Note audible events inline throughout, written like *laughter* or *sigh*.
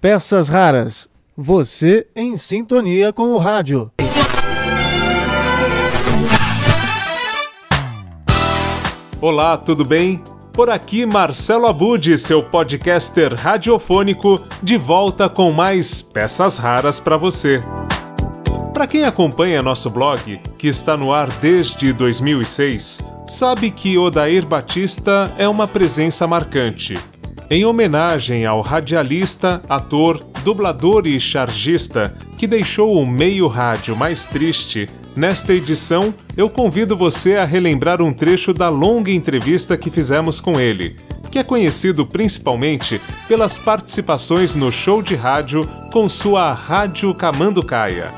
Peças raras. Você em sintonia com o rádio. Olá, tudo bem? Por aqui Marcelo Abud, seu podcaster radiofônico, de volta com mais peças raras para você. Para quem acompanha nosso blog, que está no ar desde 2006, sabe que Odair Batista é uma presença marcante. Em homenagem ao radialista, ator, dublador e chargista que deixou o meio rádio mais triste, nesta edição eu convido você a relembrar um trecho da longa entrevista que fizemos com ele, que é conhecido principalmente pelas participações no show de rádio com sua Rádio Camanducaia.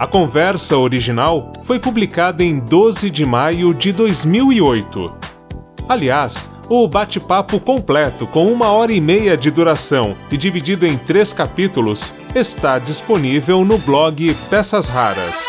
A conversa original foi publicada em 12 de maio de 2008. Aliás, o bate-papo completo, com uma hora e meia de duração e dividido em três capítulos, está disponível no blog Peças Raras.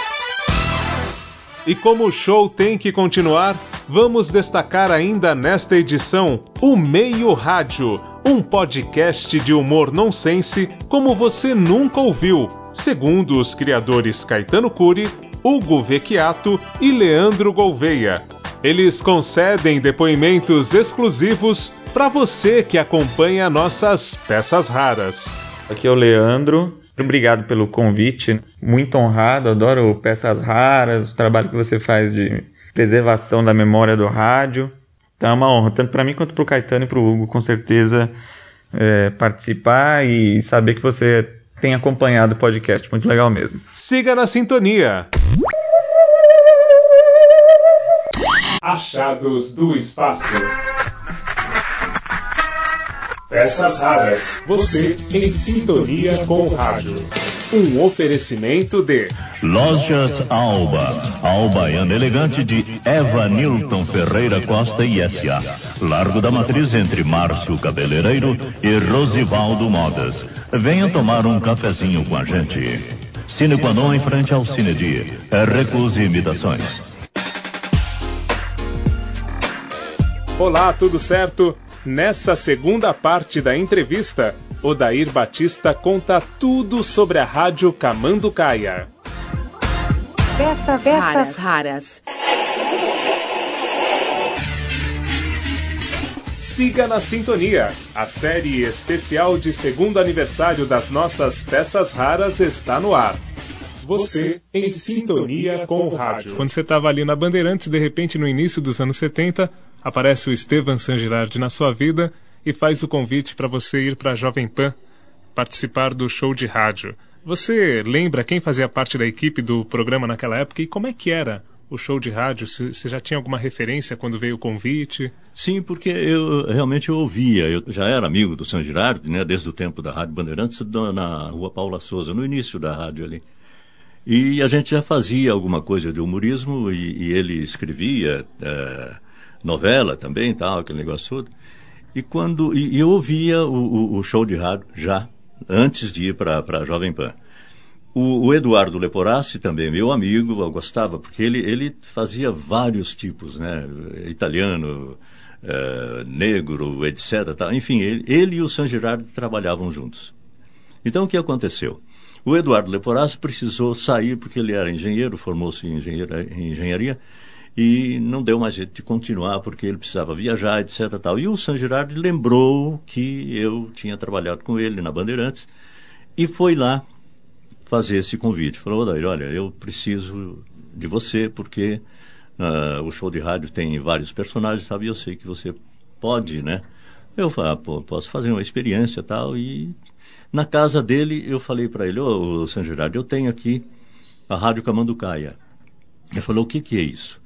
E como o show tem que continuar, vamos destacar ainda nesta edição o Meio Rádio, um podcast de humor nonsense como você nunca ouviu, segundo os criadores Caetano Cury, Hugo Vecchiato e Leandro Gouveia eles concedem depoimentos exclusivos para você que acompanha nossas peças raras. Aqui é o Leandro. Obrigado pelo convite. Muito honrado, adoro peças raras, o trabalho que você faz de preservação da memória do rádio. Então é uma honra, tanto para mim quanto para o Caetano e para o Hugo, com certeza, é, participar e saber que você tem acompanhado o podcast. Muito legal mesmo. Siga na sintonia. Achados do Espaço. Peças raras. Você em sintonia com o rádio. Um oferecimento de Lojas Alba. Alba Baiana Elegante de Eva Nilton Ferreira Costa e S.A. Largo da Matriz entre Márcio Cabeleireiro e Rosivaldo Modas. Venha tomar um cafezinho com a gente. Cine Quanon em frente ao Cinedi. Recuse imitações. Olá, tudo certo? Nessa segunda parte da entrevista, Odair Batista conta tudo sobre a rádio Camanducaia. Peças, Peças raras. raras. Siga na Sintonia. A série especial de segundo aniversário das nossas peças raras está no ar. Você em sintonia com o rádio. Quando você estava ali na Bandeirantes, de repente no início dos anos 70, aparece o Estevan San Girardi na sua vida e faz o convite para você ir para a Jovem Pan participar do show de rádio. Você lembra quem fazia parte da equipe do programa naquela época e como é que era o show de rádio? Você já tinha alguma referência quando veio o convite? Sim, porque eu realmente ouvia. Eu já era amigo do San Girardi, né, desde o tempo da Rádio Bandeirantes, na Rua Paula Souza, no início da rádio ali. E a gente já fazia alguma coisa de humorismo e, e ele escrevia. É, novela também, tal, aquele negócio todo. E quando e, e eu ouvia o, o, o, show de rádio já antes de ir para a Jovem Pan. O, o, Eduardo Leporassi também, meu amigo, eu gostava, porque ele, ele fazia vários tipos, né? Italiano, é, negro, etc. Tal. Enfim, ele, ele e o San Girardi trabalhavam juntos. Então, o que aconteceu? O Eduardo Leporassi precisou sair, porque ele era engenheiro, formou-se em, em engenharia, e não deu mais jeito de continuar porque ele precisava viajar, etc. Tal. E o San Girardi lembrou que eu tinha trabalhado com ele na Bandeirantes e foi lá fazer esse convite. Falou, Odair, olha, eu preciso de você porque uh, o show de rádio tem vários personagens, sabe? Eu sei que você pode, né? Eu falei, ah, pô, posso fazer uma experiência tal. E na casa dele eu falei para ele, ô, oh, San Girardi, eu tenho aqui a Rádio Camanducaia. Ele falou, o que, que é isso?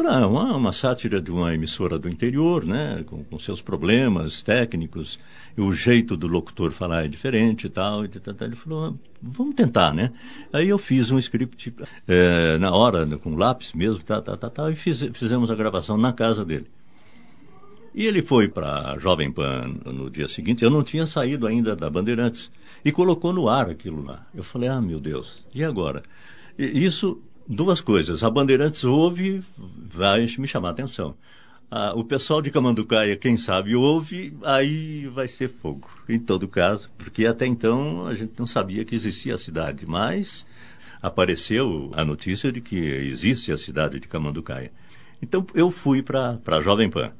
Era uma, uma sátira de uma emissora do interior, né, com, com, seus problemas técnicos, e o jeito do locutor falar é diferente e tal. E tal, tal. Ele falou, ah, vamos tentar, né? Aí eu fiz um script é, na hora, com lápis mesmo, tá, tá, e fiz, fizemos a gravação na casa dele. E ele foi para a Jovem Pan no dia seguinte, eu não tinha saído ainda da Bandeirantes, e colocou no ar aquilo lá. Eu falei, ah, meu Deus, e agora? E isso duas coisas. A Bandeirantes ouve, vai me chamar a atenção. ah, o pessoal de Camanducaia, quem sabe, ouve, aí vai ser fogo, em todo caso, porque até então a gente não sabia que existia a cidade, mas apareceu a notícia de que existe a cidade de Camanducaia. Então eu fui para a Jovem Pan.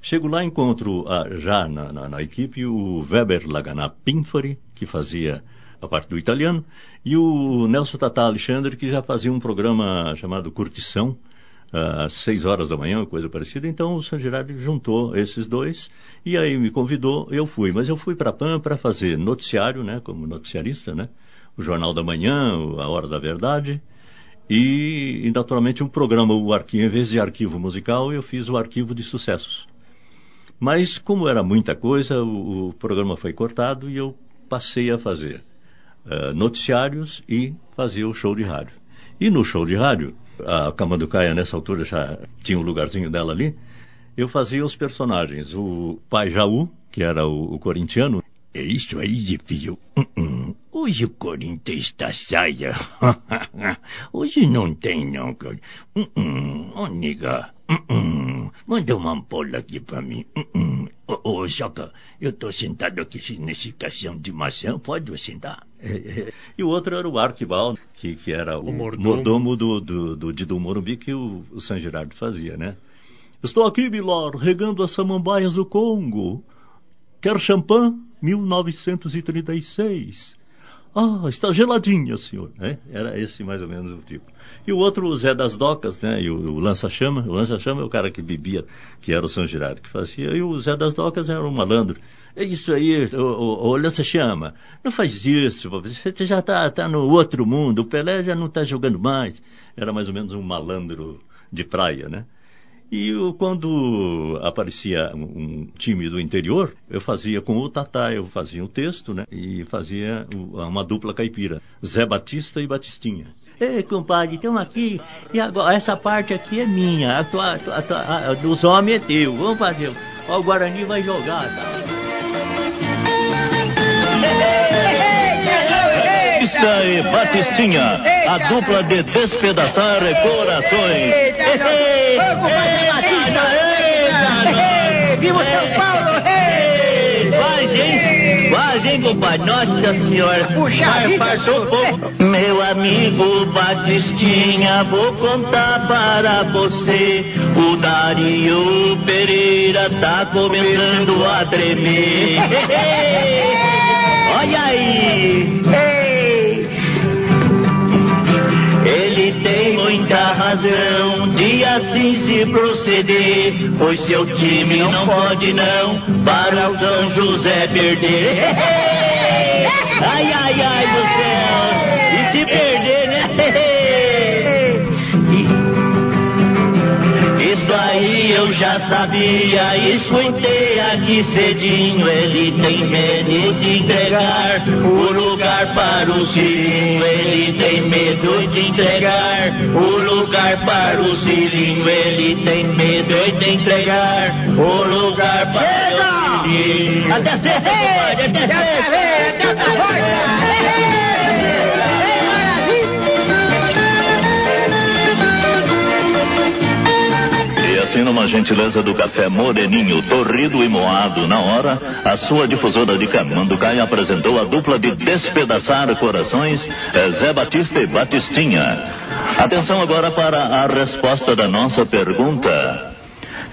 Chego lá, encontro ah, já na, na, na, equipe o Weber Laganá Pinfari, que fazia a parte do italiano, e o Nelson Tata Alexandre, que já fazia um programa chamado Curtição, às seis horas da manhã, coisa parecida. Então o San Gerardi juntou esses dois e aí me convidou, eu fui. Mas eu fui para a PAN para fazer noticiário, né, como noticiarista, né, o Jornal da Manhã, a Hora da Verdade. E, e naturalmente um programa, o arquivo, em vez de arquivo musical, eu fiz o arquivo de sucessos. Mas como era muita coisa, o, o programa foi cortado e eu passei a fazer uh, noticiários e fazer o show de rádio. E no show de rádio, a Camanducaia nessa altura já tinha um lugarzinho dela ali, eu fazia os personagens. O pai Jaú, que era o, o corintiano. É isso aí, filho. Uh -uh. Hoje o Corinthians está saia. *laughs* Hoje não tem, não. Uh -uh. Oh, nega. Uh -uh. Manda uma ampola aqui para mim. Ô, oh, Joca, eu tô sentado aqui nesse caixão de maçã, pode sentar? E o outro era o Arquibald, que, que era o, o mordomo, mordomo do, do, do Morumbi que o, o San Gerardo fazia, né? Estou aqui, Milor, regando as samambaias do Congo. Quer champanhe? 1936. Ah, está geladinha, senhor. É, era esse mais ou menos o tipo. E o outro, o Zé das Docas, né? E o, o Lança-Chama. O Lança-Chama é o cara que bebia, que era o São Girardo que fazia. E o Zé das Docas era um malandro. É isso aí, o, o, o Lança-Chama. Não faz isso, você já está tá no outro mundo. O Pelé já não está jogando mais. Era mais ou menos um malandro de praia, né? E eu, quando aparecia um time do interior, eu fazia com o Tatá, eu fazia um texto, né? E fazia uma dupla caipira, Zé Batista e Batistinha. Ei, compadre, estamos aqui. E agora, essa parte aqui é minha. A tua, a tua, a dos homens é teu. Vamos fazer. O Guarani vai jogar, tá? Batista e Batistinha, a dupla de despedaçar corações. Viva São Paulo! Quase, hein? Quase, hein, compadre? Nossa Senhora. Puxa, fartou pouco. Meu amigo Batistinha, vou contar para você. O Dario Pereira tá começando a tremer. Olha aí! tem muita razão de assim se proceder, pois seu time não pode não para o São José perder. *laughs* Ai, ai, ai do Isso aí eu já sabia, escutei aqui cedinho. Ele tem medo de entregar o lugar para o Cirinho. Ele tem medo de entregar o lugar para o Cirinho. Ele tem medo de entregar o lugar para o Cirinho. Até compadre, até sexta! Até sexta! Assim numa gentileza do café moreninho, torrido e moado na hora, a sua difusora de Camanducaia apresentou a dupla de despedaçar corações, é Zé Batista e Batistinha. Atenção agora para a resposta da nossa pergunta.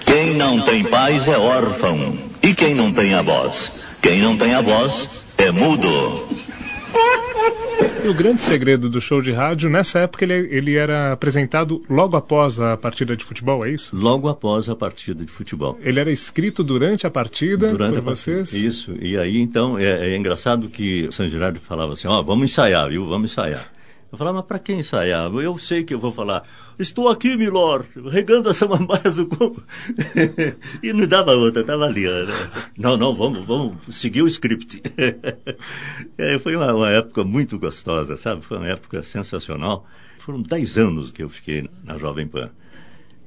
Quem não tem pais é órfão, e quem não tem avós? Quem não tem avós é mudo. E o grande segredo do show de rádio, nessa época ele, ele era apresentado logo após a partida de futebol, é isso? Logo após a partida de futebol. Ele era escrito durante a partida durante por a vocês? Partida. Isso, e aí então é, é engraçado que o São Gerardo falava assim, ó, oh, vamos ensaiar, viu, vamos ensaiar. Eu falava, mas para quem ensaiar? Eu sei que eu vou falar, estou aqui, Milor, regando as samambaias do *laughs* e não dava outra, estava ali. Né? Não, não, vamos, vamos seguir o script. *laughs* é, foi uma, uma, época muito gostosa, sabe? Foi uma época sensacional. Foram dez anos que eu fiquei na Jovem Pan.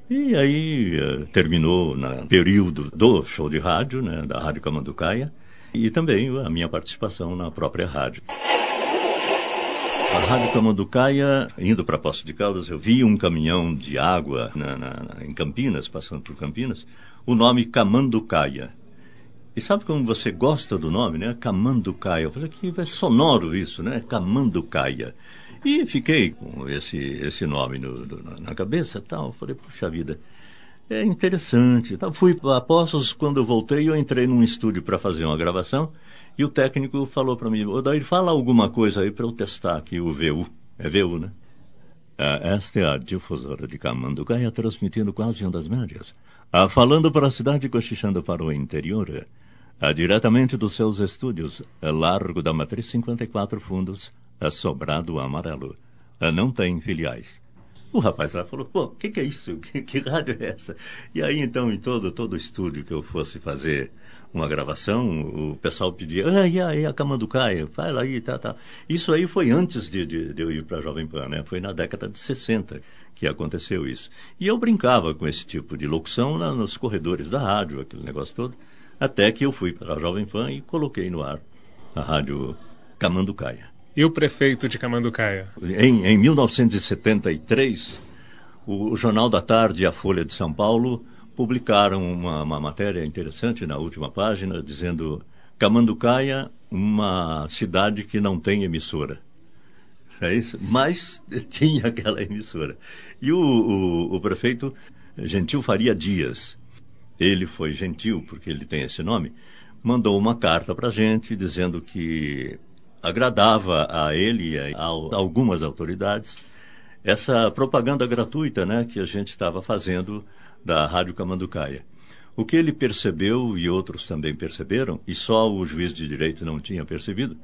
E aí uh, terminou no período do show de rádio, né, da Rádio Camanducaia, e também a minha participação na própria rádio. A Rádio Camanducaia, indo para Poço de Caldas, eu vi um caminhão de água na, na, em Campinas, passando por Campinas, o nome Camanducaia. E sabe como você gosta do nome, né? Camanducaia. Eu falei que é sonoro isso, né? Camanducaia. E fiquei com esse, esse nome no, no, na cabeça tal. Falei, puxa vida, é interessante. Então, fui a Poços, quando eu voltei, eu entrei num estúdio para fazer uma gravação e o técnico falou para mim, Daí, fala alguma coisa aí para eu testar aqui o VU. É VU, né? Ah, esta é a difusora de Camanducaia transmitindo quase ondas médias. Ah, falando para a cidade cochichando para o interior. Ah, diretamente dos seus estúdios, Largo da Matriz 54 Fundos, Sobrado Amarelo. Não tem filiais. O rapaz lá falou, pô, o que, que, é isso? Que, que, rádio é essa? E aí, então, em todo, todo estúdio que eu fosse fazer uma gravação, o pessoal pedia, ai, ai, a Camanducaia, vai lá aí, tá, tá. Isso aí foi antes de, de, de eu ir para a Jovem Pan, né? Foi na década de 60 que aconteceu isso. E eu brincava com esse tipo de locução na, nos corredores da rádio, aquele negócio todo, até que eu fui para a Jovem Pan e coloquei no ar a rádio Camanducaia. E o prefeito de Camanducaia? Em, em 1973, o, o, Jornal da Tarde e a Folha de São Paulo publicaram uma, uma matéria interessante na última página, dizendo Camanducaia, uma cidade que não tem emissora. É isso? Mas *laughs* tinha aquela emissora. E o, o, o prefeito Gentil Faria Dias, ele foi gentil porque ele tem esse nome, mandou uma carta para a gente dizendo que agradava a ele e a, algumas autoridades essa propaganda gratuita né, que a gente estava fazendo da Rádio Camanducaia. O que ele percebeu e outros também perceberam, e só o juiz de direito não tinha percebido,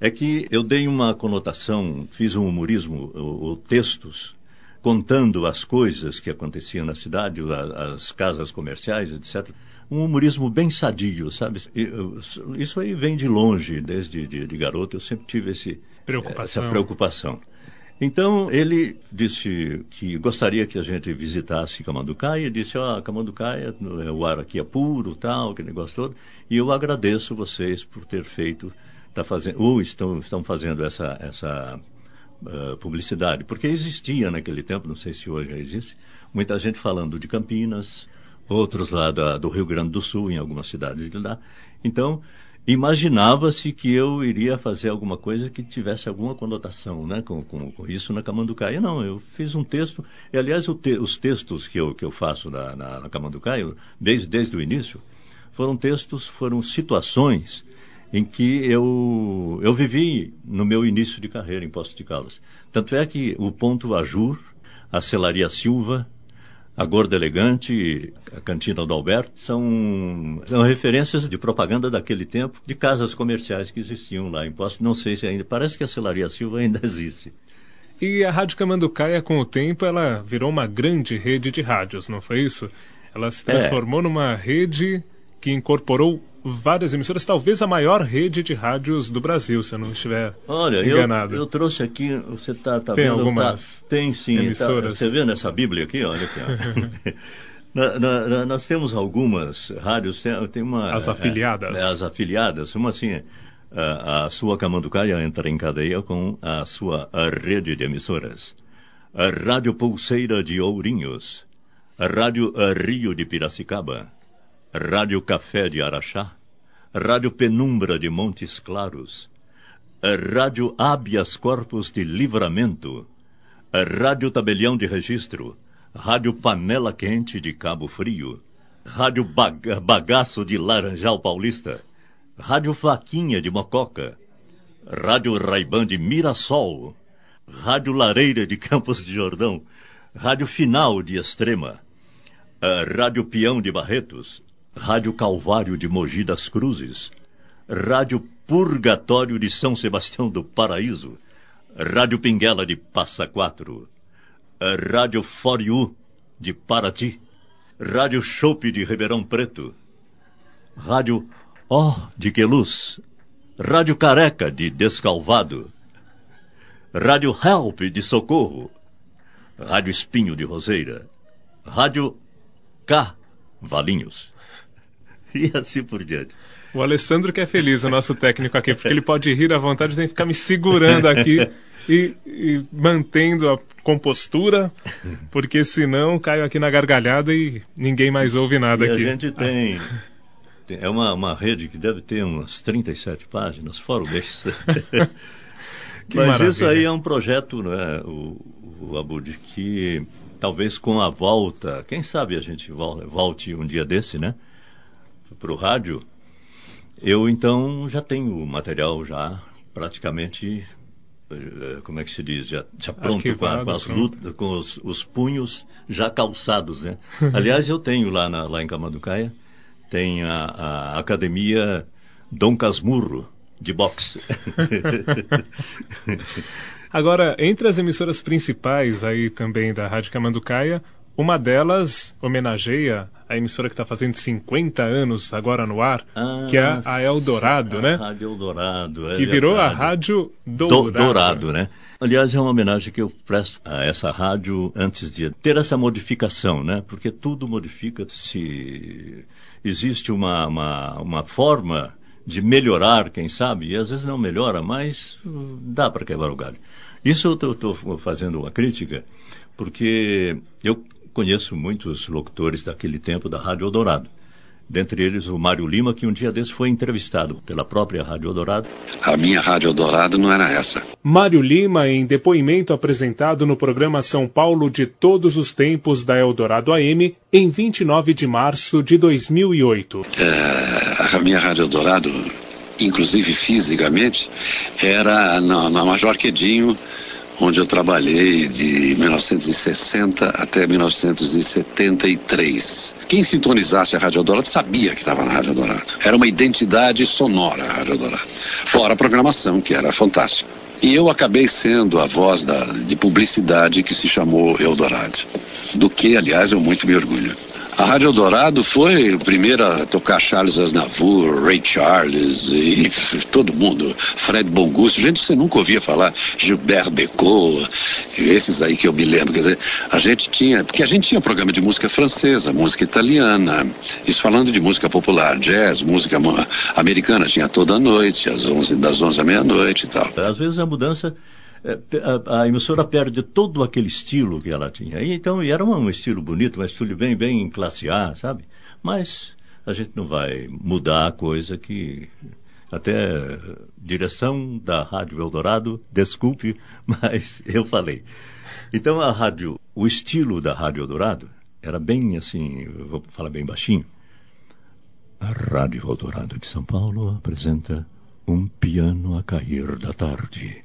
é que eu dei uma conotação, fiz um humorismo, ou, textos, contando as coisas que aconteciam na cidade, as casas comerciais, etc um humorismo bem sadio, sabe? Isso aí vem de longe, desde de, de garoto, eu sempre tive esse, preocupação. essa preocupação. Então, ele disse que gostaria que a gente visitasse Camanducaia, e disse, ó, oh, Camanducaia, o ar aqui é puro, tal, aquele negócio todo, e eu agradeço vocês por ter feito, tá fazendo, ou estão, estão fazendo essa, essa uh, publicidade, porque existia naquele tempo, não sei se hoje já existe, muita gente falando de Campinas, outros lá da, do Rio Grande do Sul, em algumas cidades de lá. Então, imaginava-se que eu iria fazer alguma coisa que tivesse alguma conotação né, com, com, com isso na Camanducaia. Não, eu fiz um texto, e aliás, te, os textos que eu, que eu faço na, na, na Camanducaia, desde, desde o início, foram textos, foram situações em que eu, eu vivi no meu início de carreira em Poços de Caldas. Tanto é que o Ponto Ajur, a Celaria Silva, a Gorda Elegante, a Cantina do Alberto, são, são referências de propaganda daquele tempo, de casas comerciais que existiam lá em Poços. Não sei se ainda, parece que a Celaria Silva ainda *laughs* existe. E a Rádio Camanducaia, com o tempo, ela virou uma grande rede de rádios, não foi isso? Ela se transformou é. numa rede que incorporou várias emissoras, talvez a maior rede de rádios do Brasil, se eu não estiver Olha, enganado. Eu, eu trouxe aqui, você está tá tem vendo? Algumas tá, tem sim. Tá, emissoras. Tá, você vê nessa Bíblia aqui? Olha aqui. *laughs* *laughs* na, na, na, nós temos algumas rádios, tem, tem uma... As afiliadas. É, é, as afiliadas, uma assim... A, a sua Camanducaia entra em cadeia com a sua a rede de emissoras. A Rádio Pulseira de Ourinhos, a Rádio Rio de Piracicaba, Rádio Café de Araxá, Rádio Penumbra de Montes Claros, Rádio Habeas Corpus de Livramento, Rádio Tabelião de Registro, Rádio Panela Quente de Cabo Frio, Rádio Bag Bagaço de Laranjal Paulista, Rádio Faquinha de Mococa, Rádio Raiban de Mirassol, Rádio Lareira de Campos de Jordão, Rádio Final de Extrema, Rádio Peão de Barretos, Rádio Calvário de Mogi das Cruzes, Rádio Purgatório de São Sebastião do Paraíso, Rádio Pinguela de Passa Quatro, Rádio Foriú de Paraty, Rádio Chope de Ribeirão Preto, Rádio Ó oh, de Queluz, Rádio Careca de Descalvado, Rádio Help de Socorro, Rádio Espinho de Roseira, Rádio K Valinhos. *laughs* e assim por diante. O Alessandro que é feliz, o nosso técnico aqui, porque ele pode rir à vontade, tem que ficar me segurando aqui. e, e mantendo a compostura, porque senão caio aqui na gargalhada e ninguém mais ouve nada e aqui. A gente tem. É uma, uma rede que deve ter umas 37 páginas, fora o mês. *laughs* Que Mas maravilha. isso aí é um projeto, né, o, o Abud, que talvez com a volta, quem sabe a gente vol- volte um dia desse, né, para o rádio. Eu então já tenho o material já praticamente, eh, como é que se diz, já, já pronto com, a- Arquivado, com as lutas, com os, os punhos já calçados, né. *laughs* Aliás, eu tenho lá, na, lá em Camanducaia, tem a, a academia Dom Casmurro de boxe. *laughs* Agora, entre as emissoras principais aí também da Rádio Camanducaia, uma delas homenageia a emissora que está fazendo 50 anos agora no ar, que é a Eldorado, a né? Rádio Eldorado. é Que virou a verdade. Rádio Do- Dourado. Dourado, né? Aliás, é uma homenagem que eu presto a essa rádio antes de ter essa modificação, né? Porque tudo modifica se existe uma, uma, uma forma de melhorar, quem sabe, e às vezes não melhora, mas dá para quebrar o galho. Isso eu estou fazendo uma crítica, porque eu conheço muitos locutores daquele tempo da Rádio Eldorado. Dentre eles o Mário Lima, que um dia desse foi entrevistado pela própria Rádio Eldorado. A minha Rádio Eldorado não era essa. Mário Lima, em depoimento apresentado no programa São Paulo de Todos os Tempos da Eldorado AM, em 29 de março de 2008. É, a minha Rádio Eldorado, inclusive fisicamente, era na, na Major Quedinho, onde eu trabalhei de 1960 até 1973. Quem sintonizasse a Rádio Eldorado sabia que estava na Rádio Eldorado. Era uma identidade sonora a Rádio Eldorado. Fora a programação, que era fantástica. E eu acabei sendo a voz da, de publicidade que se chamou Eldorado. Do que, aliás, eu muito me orgulho. A Rádio Eldorado foi a primeira a tocar Charles Aznavour, Ray Charles e todo mundo, Fred Bongusto, gente que você nunca ouvia falar, Gilbert Becot, esses aí que eu me lembro, quer dizer, a gente tinha, porque a gente tinha programa de música francesa, música italiana, isso falando de música popular, jazz, música americana, tinha toda noite, às 11, das 11 à meia-noite e tal. Às vezes a mudança, a, a emissora perde todo aquele estilo que ela tinha. E, então, e era um, estilo bonito, um estilo bem, bem classe A, sabe? Mas a gente não vai mudar a coisa que até direção da Rádio Eldorado, desculpe, *laughs* mas eu falei. Então a rádio, o estilo da Rádio Eldorado era bem assim, vou falar bem baixinho. A Rádio Eldorado de São Paulo apresenta Um Piano a Cair da Tarde.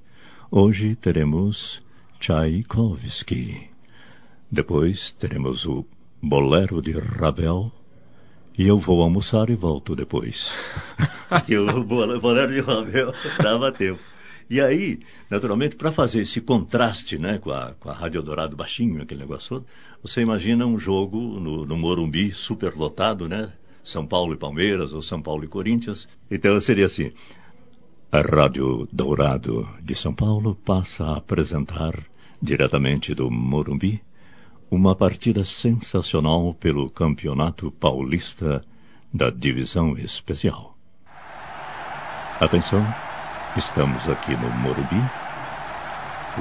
Hoje teremos Tchaikovsky. Depois teremos o Bolero de Ravel. E eu vou almoçar e volto depois. *laughs* e o bole- Bolero de Ravel dava tempo. E aí, naturalmente, para fazer esse contraste né, com, a, com a Rádio Eldorado baixinho, aquele negócio todo, você imagina um jogo no, no Morumbi superlotado, né? São Paulo e Palmeiras, ou São Paulo e Corinthians. Então seria assim: a Rádio Dourado de São Paulo passa a apresentar, diretamente do Morumbi, uma partida sensacional pelo Campeonato Paulista da Divisão Especial. Atenção, estamos aqui no Morumbi.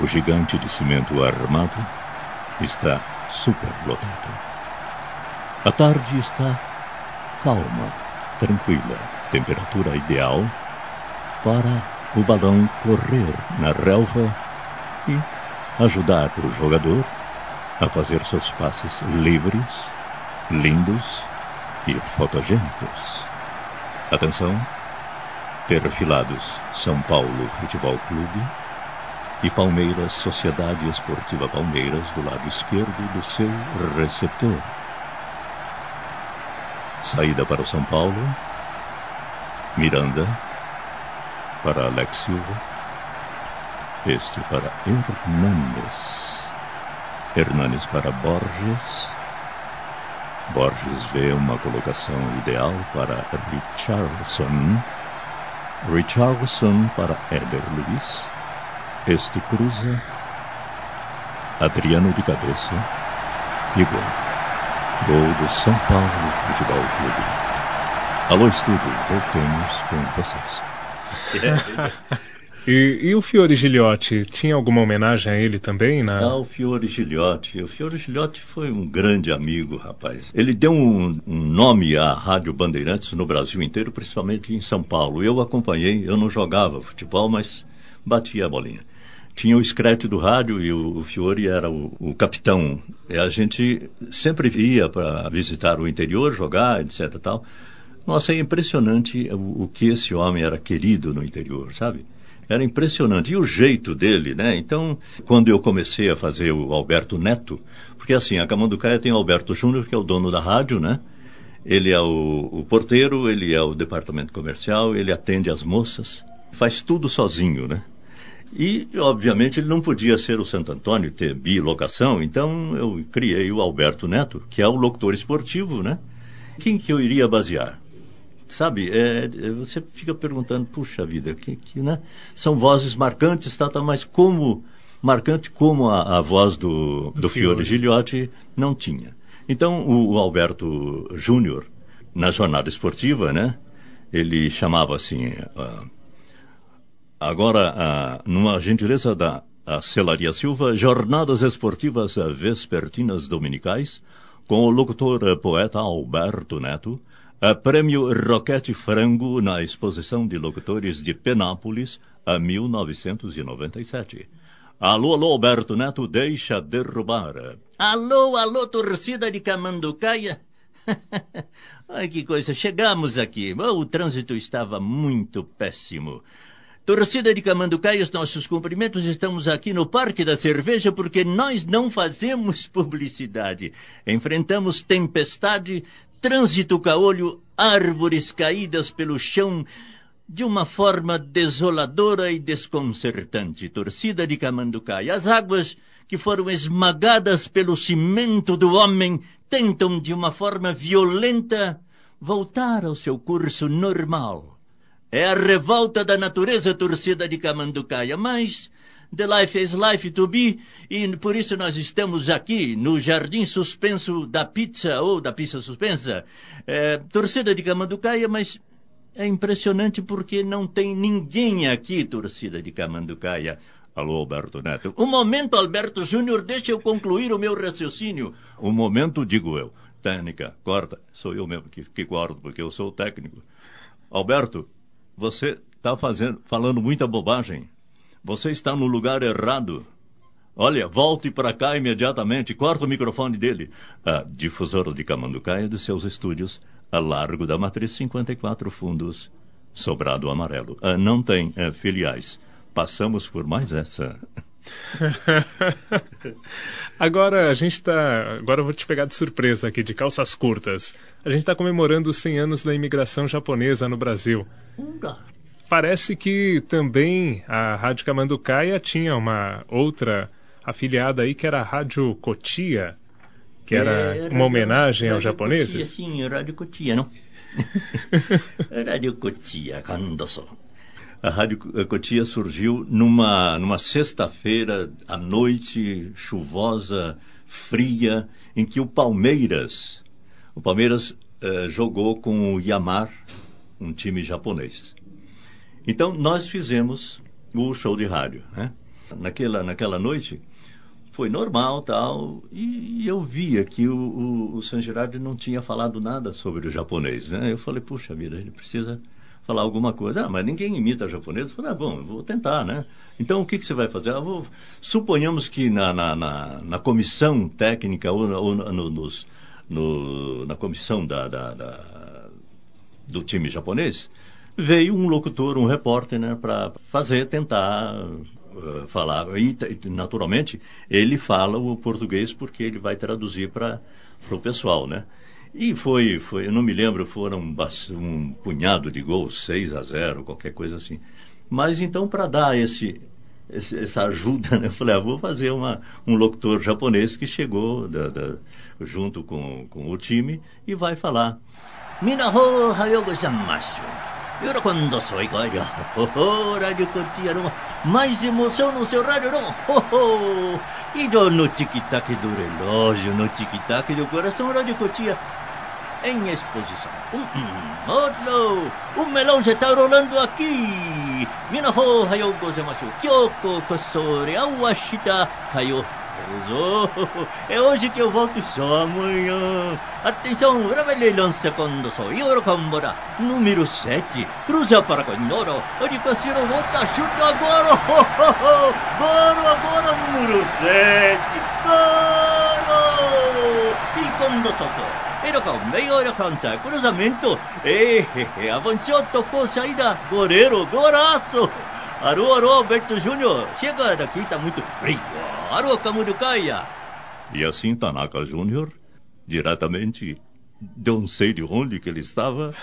O gigante de cimento armado está superlotado. A tarde está calma, tranquila, temperatura ideal para o balão correr na relva e ajudar o jogador a fazer seus passes livres, lindos e fotogênicos. Atenção, perfilados São Paulo Futebol Clube e Palmeiras Sociedade Esportiva Palmeiras do lado esquerdo do seu receptor. Saída para o São Paulo, Miranda para Alex Silva, este para Hernanes, Hernanes para Borges, Borges vê uma colocação ideal para Richardson, Richardson para Éder Luiz, este cruza, Adriano de cabeça e gol. Gol do São Paulo Futebol Clube. Alô, estúdio, voltemos com vocês. E, e o Fiore Giliotti, tinha alguma homenagem a ele também? Na... Ah, o Fiore Giliotti. O Fiore Giliotti foi um grande amigo, rapaz. Ele deu um, um, nome à Rádio Bandeirantes no Brasil inteiro, principalmente em São Paulo. Eu acompanhei, eu não jogava futebol, mas batia a bolinha. Tinha o escrete do rádio e o, o Fiore era o, o capitão. E a gente sempre ia para visitar o interior, jogar, etc. Tal. Nossa, é impressionante o, o que esse homem era querido no interior, sabe? Era impressionante. E o jeito dele, né? Então, quando eu comecei a fazer o Alberto Neto, porque assim, a Camanducaia tem o Alberto Júnior, que é o dono da rádio, né? Ele é o, o, porteiro, ele é o departamento comercial, ele atende as moças, faz tudo sozinho, né? E, obviamente, ele não podia ser o Santo Antônio, ter bilocação, então eu criei o Alberto Neto, que é o locutor esportivo, né? Quem que eu iria basear? Sabe, é, é, você fica perguntando, puxa vida, que, que, né? São vozes marcantes, tá, tá, mas como marcante como a, a voz do, do, do Fiore Giliotti não tinha. Então, o, o Alberto Júnior, na jornada esportiva, né? Ele chamava assim, uh, agora, uh, numa gentileza da Celaria Silva, Jornadas Esportivas Vespertinas Dominicais, com o locutor uh, poeta Alberto Neto, a Prêmio Roquete Frango na Exposição de Locutores de Penápolis, a 1997. Alô, alô, Alberto Neto, deixa derrubar. Alô, alô, torcida de Camanducaia. *laughs* Ai, que coisa, chegamos aqui. O trânsito estava muito péssimo. Torcida de Camanducaia, os nossos cumprimentos. Estamos aqui no Parque da Cerveja porque nós não fazemos *laughs* publicidade. Enfrentamos tempestade, trânsito caolho, árvores caídas pelo chão, de uma forma desoladora e desconcertante. Torcida de Camanducaia. As águas que foram esmagadas pelo cimento do homem tentam, de uma forma violenta, voltar ao seu curso normal. É a revolta da natureza torcida de Camanducaia, mas The Life is Life to Be, e por isso nós estamos aqui no Jardim Suspenso da Pizza, ou da Pizza Suspensa. É, torcida de Camanducaia, mas é impressionante porque não tem ninguém aqui, torcida de Camanducaia. Alô, Alberto Neto. Um momento, Alberto Júnior, deixa eu concluir o meu raciocínio. Um momento, digo eu. Técnica, corta. Sou eu mesmo que, que corto, porque eu sou o técnico. Alberto, você está falando muita bobagem. Você está no lugar errado. Olha, volte para cá imediatamente. Corta o microfone dele. A difusora de Camanducaia dos seus estúdios, a largo da Matriz 54 Fundos, Sobrado Amarelo. Ah, não tem ah, filiais. Passamos por mais essa. *laughs* agora a gente está. Agora eu vou te pegar de surpresa aqui, de calças curtas. A gente está comemorando os 100 anos da imigração japonesa no Brasil. Parece que também a Rádio Camanducaia tinha uma outra afiliada aí que era a Rádio Cotia, que era é, uma homenagem aos japoneses. Cotia, sim, Rádio Cotia, não? *laughs* Rádio Cotia, Kandoso. A Rádio Cotia surgiu numa, numa sexta-feira à noite, chuvosa, fria, em que o Palmeiras, o Palmeiras eh, jogou com o Yamar, um time japonês. Então, nós fizemos o show de rádio, né? Naquela, naquela noite, foi normal tal, e, eu via que o, o, o San Gerardo não tinha falado nada sobre o japonês, né? Eu falei, puxa vida, ele precisa falar alguma coisa. Ah, mas ninguém imita japonês. Eu falei, ah, bom, vou tentar, né? Então, o que, que você vai fazer? Ah, vou... Suponhamos que na, na, na, na, comissão técnica ou, ou no, nos, no, na comissão da, da, da, do time japonês, veio um locutor, um repórter, né, para fazer, tentar uh, falar. E, naturalmente, ele fala o português porque ele vai traduzir para o pessoal, né? E foi, foi, eu não me lembro, foram um, punhado de gols, 6 a 0, qualquer coisa assim. Mas então, para dar esse, esse, essa ajuda, né, eu falei, ah, vou fazer uma, um locutor japonês que chegou da, da, junto com, com o time e vai falar. Minaho hayo gozaimasu. 喜んださいかいりゃ。ほほラジオこっちやろ。Mais emoção no seu rádio, não? Ho, ho. E do no tic-tac do relógio, no tic-tac do coração, rádio Cotia em exposição. Um, um, outro. O melão já está rolando aqui. minaho hayo gozaimasu. Kyoko kosore awashita kayo. *laughs* É hoje que eu volto só amanhã. Atenção, Ravelei lança quando sou Yorokambora. Número 7. Cruza para Canhoro. Oricaciro volta, chuta agora. *laughs* Goro agora, número 7. Goro! E quando soto. Era com meio era cantar cruzamento. Eh, avançou, tocou saída. Goleiro, golaço. Alô, alô, Alberto Júnior. Chega daqui, tá muito frio. Alô, Camurucaia. E assim Tanaka Júnior, diretamente, não sei de onde que ele estava,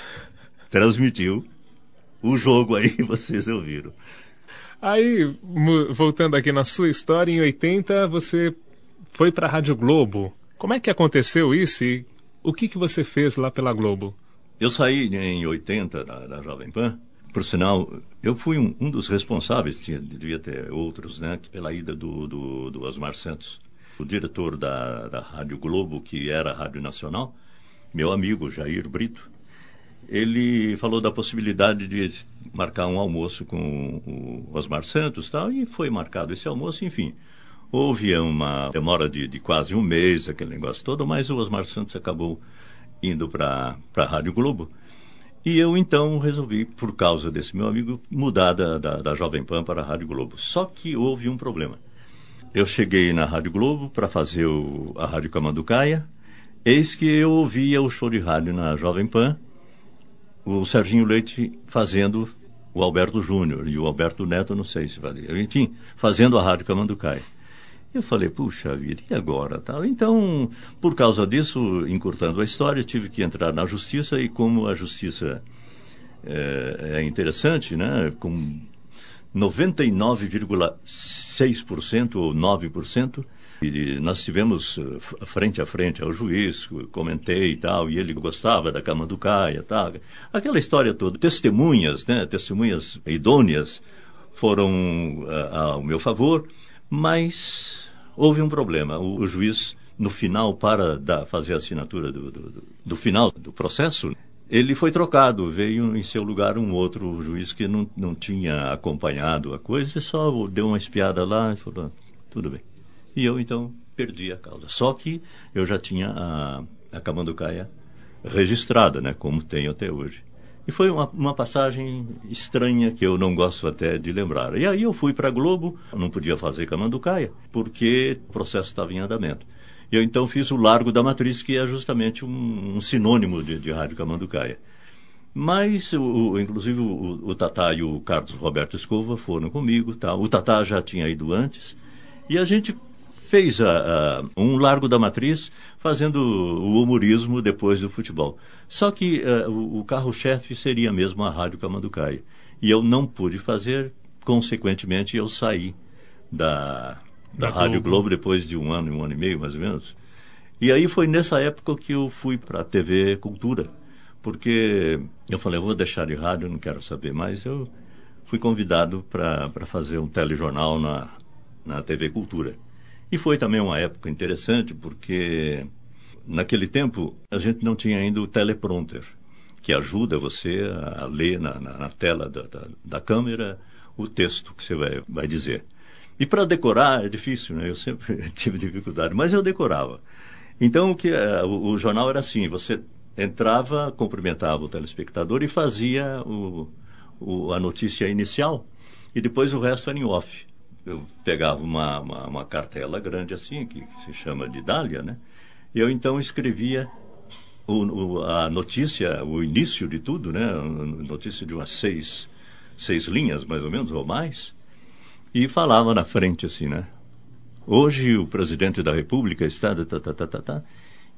transmitiu o jogo aí, *laughs* vocês ouviram. Aí, voltando aqui na sua história, em 80 você foi para a Rádio Globo. Como é que aconteceu isso e o que, que você fez lá pela Globo? Eu saí em 80 da, da Jovem Pan. Por sinal, eu fui um, um dos responsáveis, tinha, devia ter outros, né, pela ida do, do, do Osmar Santos. O diretor da, da Rádio Globo, que era a Rádio Nacional, meu amigo Jair Brito, ele falou da possibilidade de marcar um almoço com o Osmar Santos tal, e foi marcado esse almoço, enfim. Houve uma demora de, de quase um mês, aquele negócio todo, mas o Osmar Santos acabou indo para a Rádio Globo. E eu então resolvi, por causa desse meu amigo, mudar da, da, da, Jovem Pan para a Rádio Globo. Só que houve um problema. Eu cheguei na Rádio Globo para fazer o, a Rádio Camanducaia, eis que eu ouvia o show de rádio na Jovem Pan, o Serginho Leite fazendo o Alberto Júnior e o Alberto Neto, não sei se fazia, enfim, fazendo a Rádio Camanducaia. Eu falei, puxa vida, e agora? Tal? Então, por causa disso, encurtando a história, tive que entrar na justiça e como a justiça é, é interessante, né? com 99,6% ou 9%, e nós tivemos eh, frente a frente ao juiz, comentei e tal, e ele gostava da cama do Caia, tal. Aquela história toda. Testemunhas, né? Testemunhas idôneas foram uh, ao meu favor, mas houve um problema. O, o juiz, no final, para da, fazer a assinatura do, do, do, final do processo, ele foi trocado. Veio em seu lugar um outro juiz que não, não tinha acompanhado a coisa e só deu uma espiada lá e falou: tudo bem. E eu, então, perdi a causa. Só que eu já tinha a, a Camanducaia registrada, né, como tenho até hoje. E foi uma, uma, passagem estranha que eu não gosto até de lembrar. E aí eu fui para Globo, não podia fazer Camanducaia, porque o processo estava em andamento. Eu então fiz o Largo da Matriz, que é justamente um, um sinônimo de, de Rádio Camanducaia. Mas, o, inclusive, o, o Tatá e o Carlos Roberto Escova foram comigo. Tá? O Tatá já tinha ido antes. E a gente fez a, a, um Largo da Matriz fazendo o humorismo depois do futebol. Só que uh, o, o carro-chefe seria mesmo a Rádio Camanducaia. E eu não pude fazer, consequentemente eu saí da, da, da Rádio Globo. Globo depois de um ano, um ano e meio mais ou menos. E aí foi nessa época que eu fui para a TV Cultura, porque eu falei, eu vou deixar de rádio, não quero saber mais. Eu fui convidado para fazer um telejornal na, na TV Cultura. E foi também uma época interessante, porque naquele tempo a gente não tinha ainda o teleprompter, que ajuda você a ler na, na, na tela da, da, da, câmera o texto que você vai, vai dizer. E para decorar é difícil, né? Eu sempre *laughs* tive dificuldade, mas eu decorava. Então o, que, uh, o, o, jornal era assim: você entrava, cumprimentava o telespectador e fazia o, o, a notícia inicial, e depois o resto era em off eu pegava uma, uma, uma, cartela grande assim, que, se chama de dália, né? E eu então escrevia o, o, a notícia, o início de tudo, né? Notícia de umas seis, seis linhas, mais ou menos, ou mais, e falava na frente assim, né? Hoje o presidente da República está... Tá, tá, tá, tá, tá,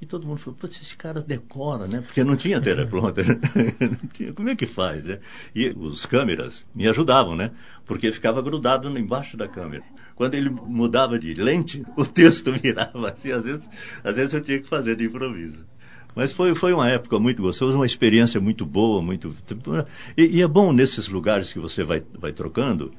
e todo mundo falou, putz, esse cara decora, né? Porque não tinha *laughs* teleprompter. tinha, como é que faz, né? E os câmeras me ajudavam, né? Porque ficava grudado embaixo da câmera. Quando ele mudava de lente, *laughs* o texto virava assim. Às vezes, às vezes eu tinha que fazer de improviso. Mas foi, foi uma época muito gostosa, uma experiência muito boa, muito... E, e é bom nesses lugares que você vai, vai trocando,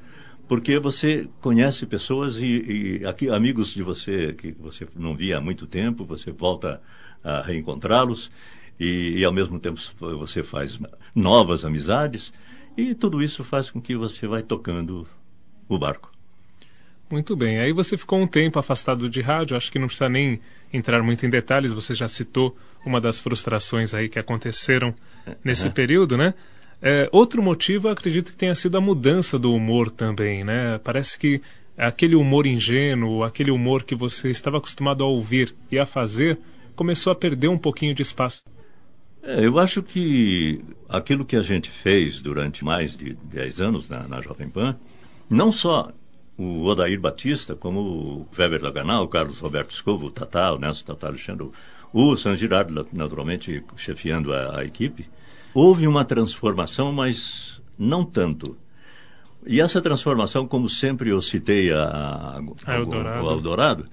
porque você conhece pessoas e, e aqui, amigos de você que você não via há muito tempo, você volta a reencontrá-los e, e, ao mesmo tempo você faz novas amizades E tudo isso faz com que você vai tocando o barco. Muito bem. Aí você ficou um tempo afastado de rádio, acho que não precisa nem entrar muito em detalhes, você já citou uma das frustrações aí que aconteceram nesse uhum. período, né? É, outro motivo, acredito que tenha sido a mudança do humor também, né? Parece que aquele humor ingênuo, aquele humor que você estava acostumado a ouvir e a fazer, começou a perder um pouquinho de espaço. É, eu acho que aquilo que a gente fez durante mais de 10 anos na, na Jovem Pan, não só o Odair Batista, como o Weber Laganal, o Carlos Roberto Escovo, o Tatá, o Nelson Tatá Alexandre, o San Girardo, naturalmente, chefiando a, a equipe, houve uma transformação, mas não tanto. E essa transformação, como sempre eu citei a, a, a Eldorado. o Eldorado,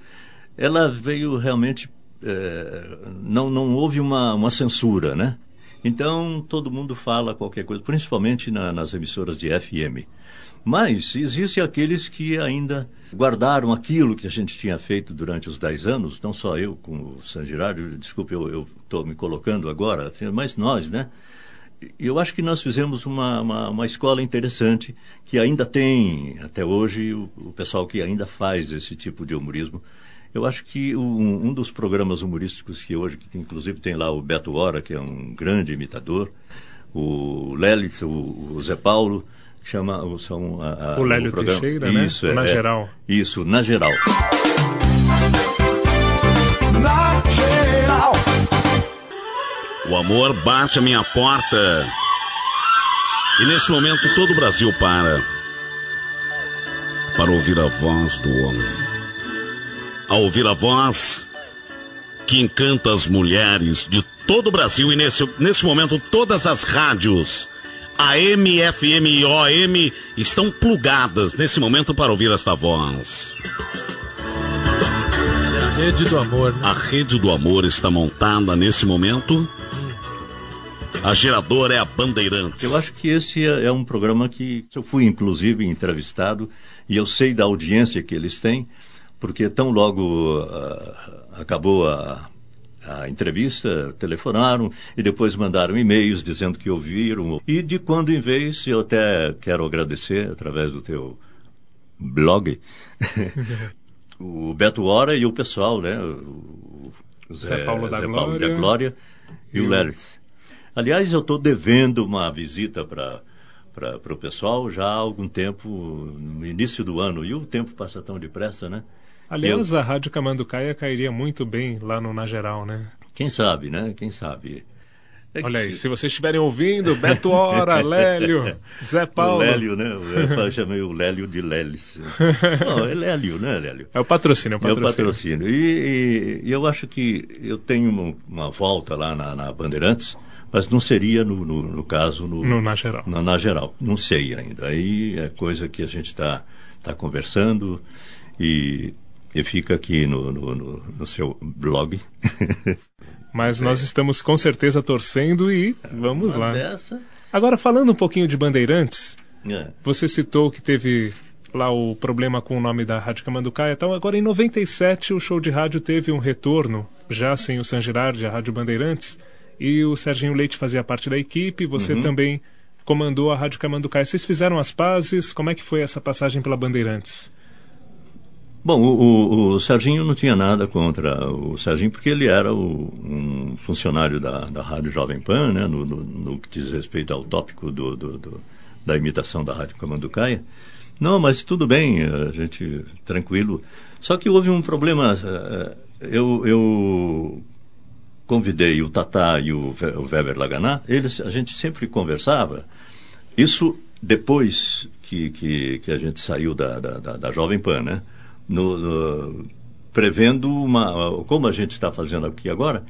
ela veio realmente. É, não, não houve uma, uma censura, né? Então todo mundo fala qualquer coisa, principalmente na, nas emissoras de FM. Mas existem aqueles que ainda guardaram aquilo que a gente tinha feito durante os dez anos, não só eu com o San Girardo, desculpe, eu estou me colocando agora, mas nós, né? Eu acho que nós fizemos uma, uma, uma, escola interessante que ainda tem, até hoje, o, o, pessoal que ainda faz esse tipo de humorismo. Eu acho que um, um dos programas humorísticos que hoje, que inclusive tem lá o Beto Hora, que é um grande imitador, o Lelis, o, o Zé Paulo, que chama são a, a, o Lélio o programa, Teixeira, isso, né? Na é, geral. Isso, na geral. O amor bate a minha porta. E nesse momento todo o Brasil para para ouvir a voz do homem. A ouvir a voz que encanta as mulheres de todo o Brasil e nesse, nesse momento todas as rádios AM, FM e OM estão plugadas nesse momento para ouvir esta voz. É a rede do amor. Né? A rede do amor está montada nesse momento a geradora é a Bandeirantes. Eu acho que esse é, é um programa que eu fui, inclusive, entrevistado e eu sei da audiência que eles têm, porque tão logo uh, acabou a, a entrevista, telefonaram e depois mandaram e-mails dizendo que ouviram. E de quando em vez, eu até quero agradecer através do teu blog, *laughs* o Beto Hora e o pessoal, né? O, o Zé, Zé, Paulo da Zé Glória, Paulo da Glória e, e o Leris. Aliás, eu estou devendo uma visita para para o pessoal já há algum tempo, no início do ano. E o tempo passa tão depressa, né? Aliás, eu... a Rádio Camanducaia cairia muito bem lá no Na Geral, né? Quem sabe, né? Quem sabe. É Olha que... aí, se vocês estiverem ouvindo, Beto Hora, *laughs* Lélio, Zé Paulo. O Lélio, né? Eu *laughs* chamei o Lélio de Lélis. *laughs* Não, é Lélio, né, Lélio? É o patrocínio, é o patrocínio. É o patrocínio. E, e, e eu acho que eu tenho uma, uma volta lá na, na Bandeirantes, mas não seria, no, no, no caso, no, no, na geral. Na, na, geral. Não sei ainda. Aí é coisa que a gente está tá conversando e, e fica aqui no, no, no seu blog. *laughs* mas nós estamos com certeza torcendo e vamos Uma lá. Dessa... Agora, falando um pouquinho de Bandeirantes, é. você citou que teve lá o problema com o nome da Rádio Camanducaia. Então, agora em 97 o show de rádio teve um retorno, já sem o San Girardi, a Rádio Bandeirantes e o Serginho Leite fazia parte da equipe, você uhum. também comandou a Rádio Camanducaia. Vocês fizeram as pazes? Como é que foi essa passagem pela Bandeirantes? Bom, o, o, o Serginho não tinha nada contra o Serginho, porque ele era o, um funcionário da, da Rádio Jovem Pan, né, no, no, no que diz respeito ao tópico do, do, do, da imitação da Rádio Camanducaia. Não, mas tudo bem, a gente tranquilo. Só que houve um problema. Eh, eu, eu convidei o Tatá e o, Weber Laganá, eles, a gente sempre conversava. Isso depois que, que, que a gente saiu da, da, da, da Jovem Pan, né? No, no, prevendo uma. Como a gente está fazendo aqui agora,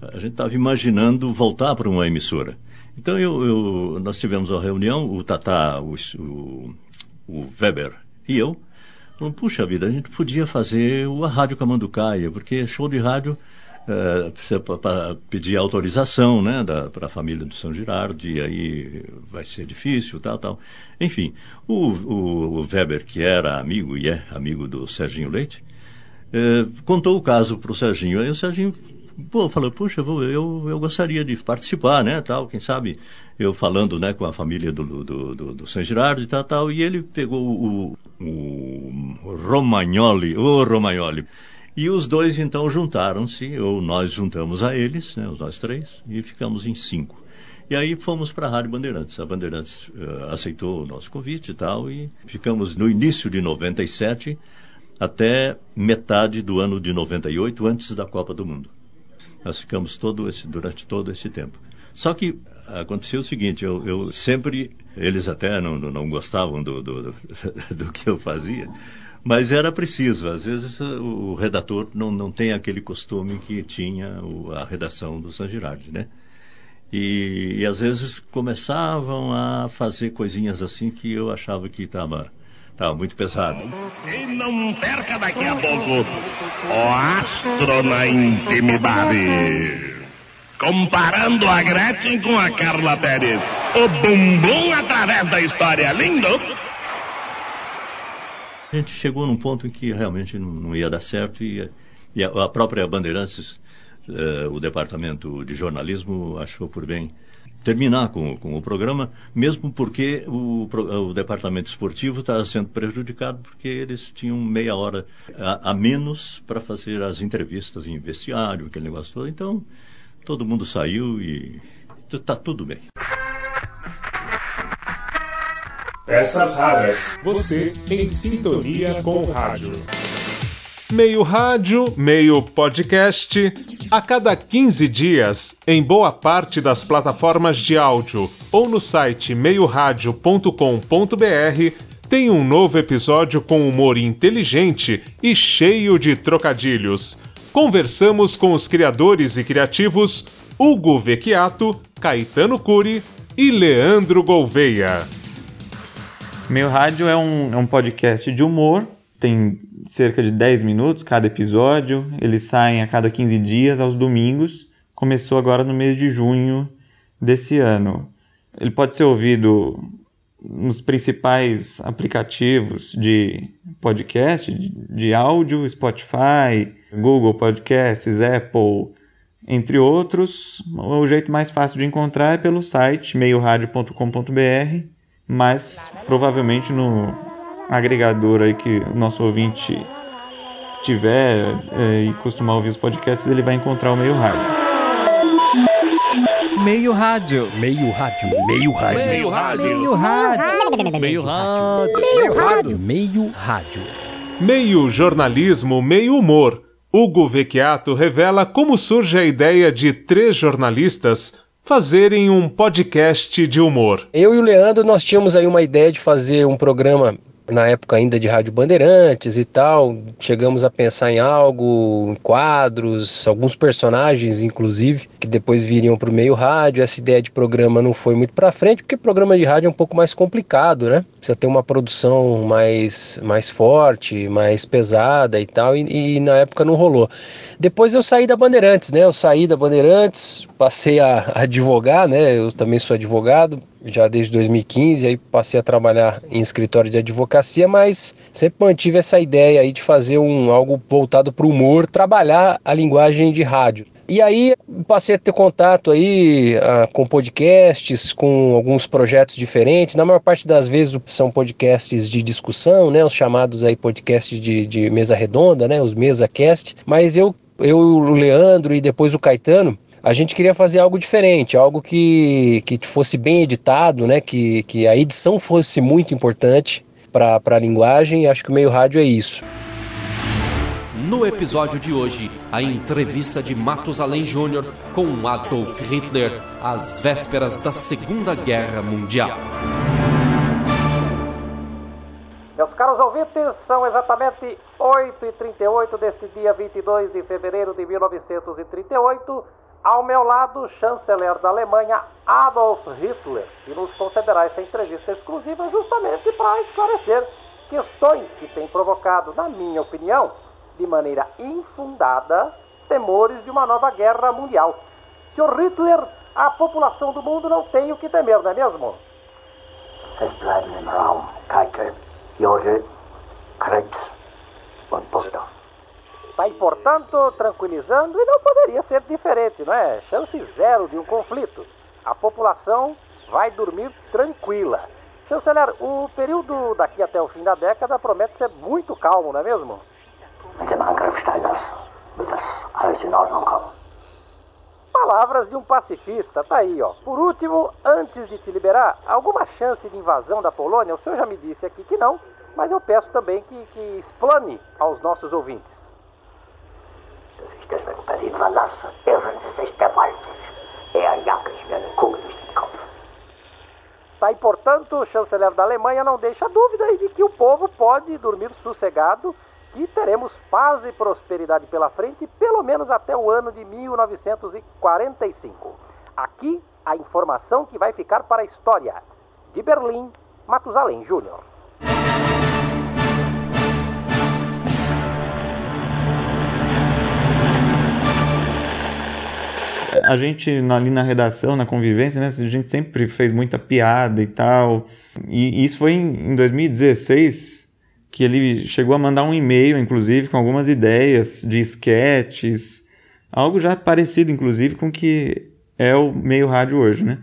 a gente estava imaginando voltar para uma emissora. Então eu, eu, nós tivemos uma reunião, o Tatá, o, o, o Weber e eu. Falamos, puxa vida, a gente podia fazer a Rádio Camanducaia, porque show de rádio para pedir autorização né, para a família do São Girardi, aí vai ser difícil, tal, tal. Enfim, o, o, o Weber, que era amigo e é amigo do Serginho Leite, é, contou o caso para o Serginho. Aí o Serginho pô, falou, puxa, eu, eu gostaria de participar, né, tal, quem sabe eu falando, né, com a família do, do, do, do e tal, tal, e ele pegou o, o Romagnoli, o Romagnoli, e os dois então juntaram-se, ou nós juntamos a eles, né, os nós três, e ficamos em cinco. E aí fomos para a Rádio Bandeirantes. A Bandeirantes uh, aceitou o nosso convite e tal, e ficamos no início de 97 até metade do ano de 98, antes da Copa do Mundo. Nós ficamos todo esse, durante todo esse tempo. Só que aconteceu o seguinte, eu, eu sempre, eles até não, não gostavam do, do, do, *laughs* do que eu fazia, mas era preciso. Às vezes o redator não, não tem aquele costume que tinha a redação do San Girardi, né? E, e, às vezes começavam a fazer coisinhas assim que eu achava que estava Tá muito pesado. E não perca daqui a pouco o Astro na Intimidade. Comparando a Gretchen com a Carla Pérez. O bumbum através da história. Lindo? A gente chegou num ponto em que realmente não, ia dar certo e, e a, a, própria Bandeirantes, uh, o departamento de jornalismo, achou por bem terminar com, com o programa, mesmo porque o, o departamento esportivo estava sendo prejudicado porque eles tinham meia hora a, a menos para fazer as entrevistas em vestiário, aquele negócio todo. Então, todo mundo saiu e está tudo bem. Peças raras. Você em sintonia com o rádio. Meio rádio, meio podcast a cada 15 dias, em boa parte das plataformas de áudio ou no site meioradio.com.br, tem um novo episódio com humor inteligente e cheio de trocadilhos. Conversamos com os criadores e criativos Hugo Vecchiato, Caetano Curi e Leandro Gouveia. Meio Rádio é um, é um podcast de humor, tem cerca de 10 minutos cada episódio. Eles saem a cada 15 dias, aos domingos. Começou agora no mês de junho desse ano. Ele pode ser ouvido nos principais aplicativos de podcast, de áudio, Spotify, Google Podcasts, Apple, entre outros. O jeito mais fácil de encontrar é pelo site meioradio.com.br, mas provavelmente no agregador aí que o nosso ouvinte tiver é, e costumar ouvir os podcasts, ele vai encontrar o Meio Rádio. Meio Rádio. Meio Rádio. Meio Rádio. Meio Rádio. Meio Rádio. Meio Rádio. Meio Rádio. Meio Rádio. Meio jornalismo, meio humor. Hugo Vecchiato revela como surge a ideia de três jornalistas fazerem um podcast de humor. Eu e o Leandro, nós tínhamos aí uma ideia de fazer um programa na época ainda de Rádio Bandeirantes e tal, chegamos a pensar em algo, em quadros, alguns personagens, inclusive, que depois viriam para o meio rádio. Essa ideia de programa não foi muito para frente, porque programa de rádio é um pouco mais complicado, né? Precisa ter uma produção mais, mais forte, mais pesada e tal, e, e na época não rolou. Depois eu saí da Bandeirantes, né? Eu saí da Bandeirantes, passei a, a advogar, né? Eu também sou advogado, já desde 2015, aí passei a trabalhar em escritório de advocacia, mas sempre mantive essa ideia aí de fazer um algo voltado para o humor, trabalhar a linguagem de rádio. E aí passei a ter contato aí uh, com podcasts, com alguns projetos diferentes. Na maior parte das vezes são podcasts de discussão, né? Os chamados aí podcasts de, de mesa redonda, né? Os mesa cast. Mas eu, eu, o Leandro e depois o Caetano, a gente queria fazer algo diferente, algo que, que fosse bem editado, né? que, que a edição fosse muito importante para a linguagem, e acho que o meio rádio é isso. No episódio de hoje, a entrevista de Matusalém Júnior com Adolf Hitler às vésperas da Segunda Guerra Mundial. Meus caros ouvintes, são exatamente 8h38 deste dia 22 de fevereiro de 1938 ao meu lado, o chanceler da Alemanha, Adolf Hitler, que nos concederá essa entrevista exclusiva justamente para esclarecer questões que têm provocado, na minha opinião, de maneira infundada, temores de uma nova guerra mundial. Sr. Hitler, a população do mundo não tem o que temer, não é mesmo? Es bleiben im Raum Keitel, Jode, Krebs und Burgdorf. Está portanto, tranquilizando, e não poderia ser diferente, não é? Chance zero de um conflito. A população vai dormir tranquila. Chanceler, o período daqui até o fim da década promete ser muito calmo, não é mesmo? Palavras de um pacifista, tá aí, ó. Por último, antes de te liberar, alguma chance de invasão da Polônia? O senhor já me disse aqui que não, mas eu peço também que, que explane aos nossos ouvintes. Tá, e portanto, o chanceler da Alemanha não deixa dúvida de que o povo pode dormir sossegado que teremos paz e prosperidade pela frente, pelo menos até o ano de 1945. Aqui, a informação que vai ficar para a história. De Berlim, Matusalém Júnior. A gente ali na redação, na convivência, né, a gente sempre fez muita piada e tal. E isso foi em 2016 que ele chegou a mandar um e-mail, inclusive, com algumas ideias de sketches, algo já parecido, inclusive, com o que é o meio rádio hoje, né?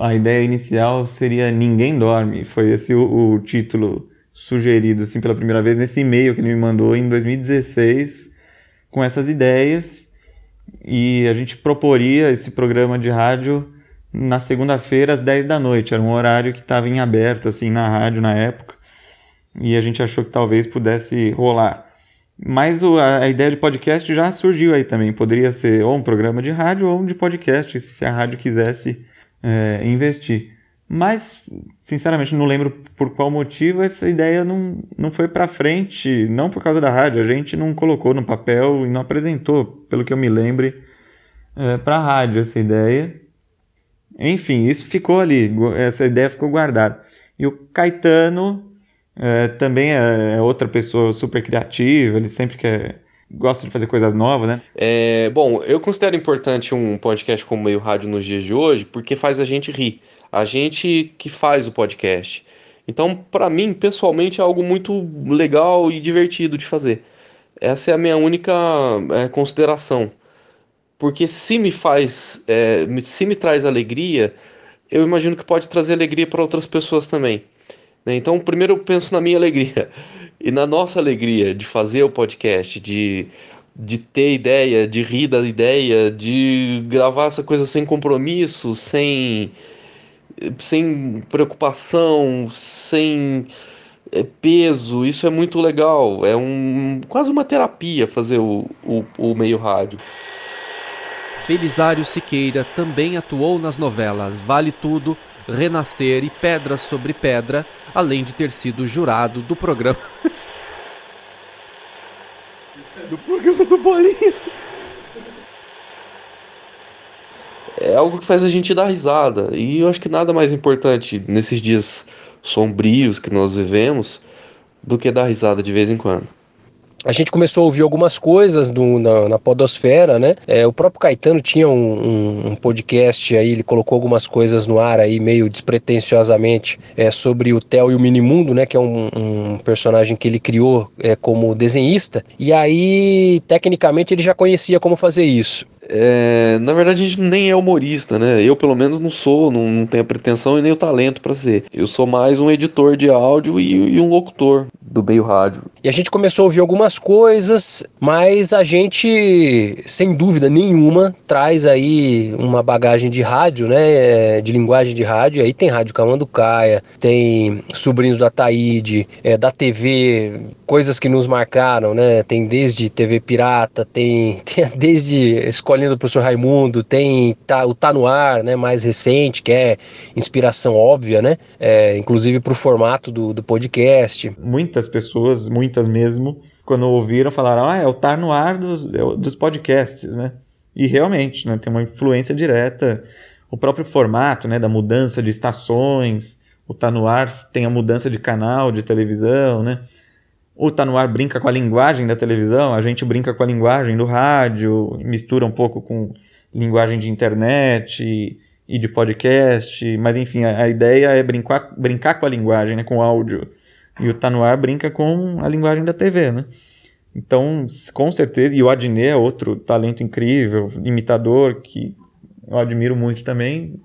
A ideia inicial seria Ninguém Dorme, foi esse o, o título sugerido, assim, pela primeira vez nesse e-mail que ele me mandou em 2016, com essas ideias, e a gente proporia esse programa de rádio na segunda-feira às 10 da noite, era um horário que estava em aberto, assim, na rádio na época, e a gente achou que talvez pudesse rolar. Mas o, a, a, ideia de podcast já surgiu aí também. Poderia ser ou um programa de rádio ou um de podcast, se a rádio quisesse é, investir. Mas, sinceramente, não lembro por qual motivo essa ideia não, não foi para frente, não por causa da rádio. A gente não colocou no papel e não apresentou, pelo que eu me lembre, é, para a rádio essa ideia. Enfim, isso ficou ali, essa ideia ficou guardada. E o Caetano é, também é, é outra pessoa super criativa, ele sempre quer gosta de fazer coisas novas, né? É, bom, eu considero importante um podcast como Meio Rádio nos dias de hoje, porque faz a gente rir. A gente que faz o podcast. Então, para mim, pessoalmente, é algo muito legal e divertido de fazer. Essa é a minha única é, consideração. Porque se me faz, é, se me traz alegria, eu imagino que pode trazer alegria para outras pessoas também. Né? Então, primeiro eu penso na minha alegria *laughs* e na nossa alegria de fazer o podcast, de, de ter ideia, de rir da ideia, de gravar essa coisa sem compromisso, sem, sem preocupação, sem é, peso. Isso é muito legal. É um, quase uma terapia fazer o, o, o meio rádio. Belisário Siqueira também atuou nas novelas Vale Tudo Renascer e Pedra sobre Pedra, além de ter sido jurado do programa. *laughs* do programa do Bolinha. É algo que faz a gente dar risada. E eu acho que nada mais importante nesses dias sombrios que nós vivemos do que dar risada de vez em quando a gente começou a ouvir algumas coisas do, na, na podosfera, né? É, o próprio Caetano tinha um, um, um, podcast aí, ele colocou algumas coisas no ar aí, meio despretensiosamente, é, sobre o Theo e o Minimundo, né? Que é um, um personagem que ele criou é, como desenhista. E aí, tecnicamente, ele já conhecia como fazer isso. É, na verdade, a gente nem é humorista, né? Eu, pelo menos, não sou, não, não tenho a pretensão e nem o talento para ser. Eu sou mais um editor de áudio e, e, um locutor do meio rádio. E a gente começou a ouvir algumas coisas, mas a gente, sem dúvida nenhuma, traz aí uma bagagem de rádio, né? De linguagem de rádio. Aí tem Rádio Camanducaia, tem Sobrinhos da Taíde, é, da TV, coisas que nos marcaram, né? Tem desde TV Pirata, tem, *laughs* tem desde Escola escolhendo o professor Raimundo, tem tá, o Tá No Ar, né, mais recente, que é inspiração óbvia, né, é, inclusive para o formato do, do podcast. Muitas pessoas, muitas mesmo, quando ouviram, falaram, ah, é o Tá No Ar dos, é dos podcasts, né, e realmente, né, tem uma influência direta, o próprio formato, né, da mudança de estações, o Tá No Ar tem a mudança de canal de televisão, né, o Tá No Ar brinca com a linguagem da televisão, a gente brinca com a linguagem do rádio, mistura um pouco com linguagem de internet e, e de podcast, mas enfim, a, a, ideia é brincar, brincar com a linguagem, né, com o áudio. E o Tá No Ar brinca com a linguagem da TV, né? Então, com certeza, e o Adnet é outro talento incrível, imitador, que eu admiro muito também.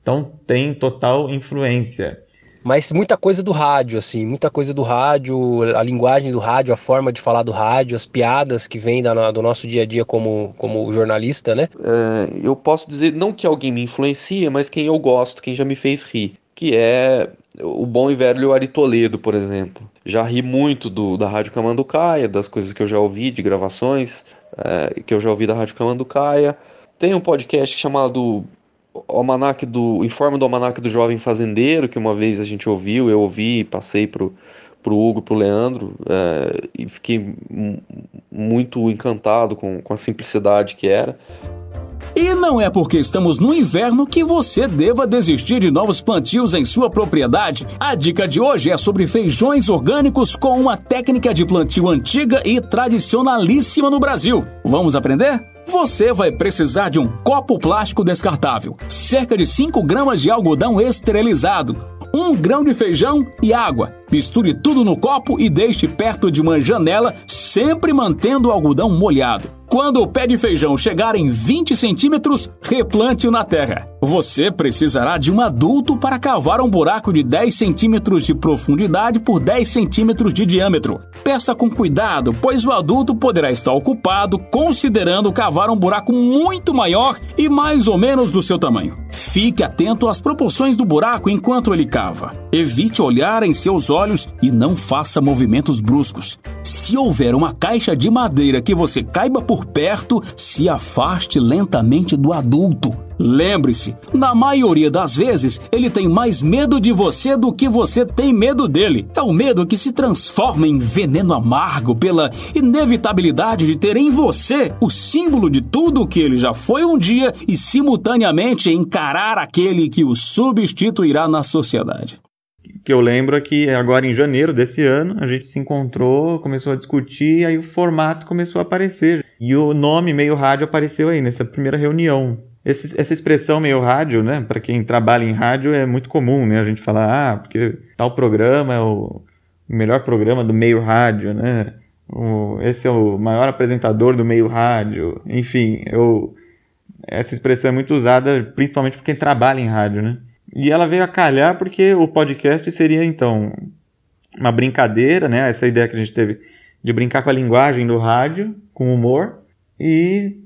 Então, tem total influência. Mas muita coisa do rádio, assim, muita coisa do rádio, a linguagem do rádio, a forma de falar do rádio, as piadas que vêm da, do nosso dia a dia como, como jornalista, né? É, eu posso dizer, não que alguém me influencia, mas quem eu gosto, quem já me fez rir, que é o bom e velho Ari Toledo, por exemplo. Já ri muito do, da Rádio Camanducaia, das coisas que eu já ouvi, de gravações é, que eu já ouvi da Rádio Camanducaia. Tem um podcast chamado Almanac do Informe do Almanac do Jovem Fazendeiro, que uma vez a gente ouviu, eu ouvi, passei pro, pro Hugo, pro Leandro, é, e fiquei muito encantado com, com a simplicidade que era. E não é porque estamos no inverno que você deva desistir de novos plantios em sua propriedade. A dica de hoje é sobre feijões orgânicos com uma técnica de plantio antiga e tradicionalíssima no Brasil. Vamos aprender? Você vai precisar de um copo plástico descartável, cerca de 5 gramas de algodão esterilizado, um grão de feijão e água. Misture tudo no copo e deixe perto de uma janela, sempre mantendo o algodão molhado. Quando o pé de feijão chegar em 20 centímetros, replante-o na terra. Você precisará de um adulto para cavar um buraco de 10 centímetros de profundidade por 10 centímetros de diâmetro. Peça com cuidado, pois o adulto poderá estar ocupado considerando cavar um buraco muito maior e mais ou menos do seu tamanho. Fique atento às proporções do buraco enquanto ele cava. Evite olhar em seus olhos e não faça movimentos bruscos. Se houver uma caixa de madeira que você caiba por perto, se afaste lentamente do adulto. Lembre-se, na maioria das vezes, ele tem mais medo de você do que você tem medo dele. É o medo que se transforma em veneno amargo pela inevitabilidade de ter em você o símbolo de tudo o que ele já foi um dia e simultaneamente encarar aquele que o substituirá na sociedade que eu lembro é que agora em janeiro desse ano a gente se encontrou, começou a discutir, aí o formato começou a aparecer. E o nome meio rádio apareceu aí nessa primeira reunião. Esse, essa expressão meio rádio, né, para quem trabalha em rádio é muito comum, né, a gente falar, ah, porque tal programa é o melhor programa do meio rádio, né, o, esse é o maior apresentador do meio rádio, enfim, eu, essa expressão é muito usada principalmente por quem trabalha em rádio, né. E ela veio a calhar porque o podcast seria, então, uma brincadeira, né? Essa ideia que a gente teve de brincar com a linguagem do rádio, com humor, e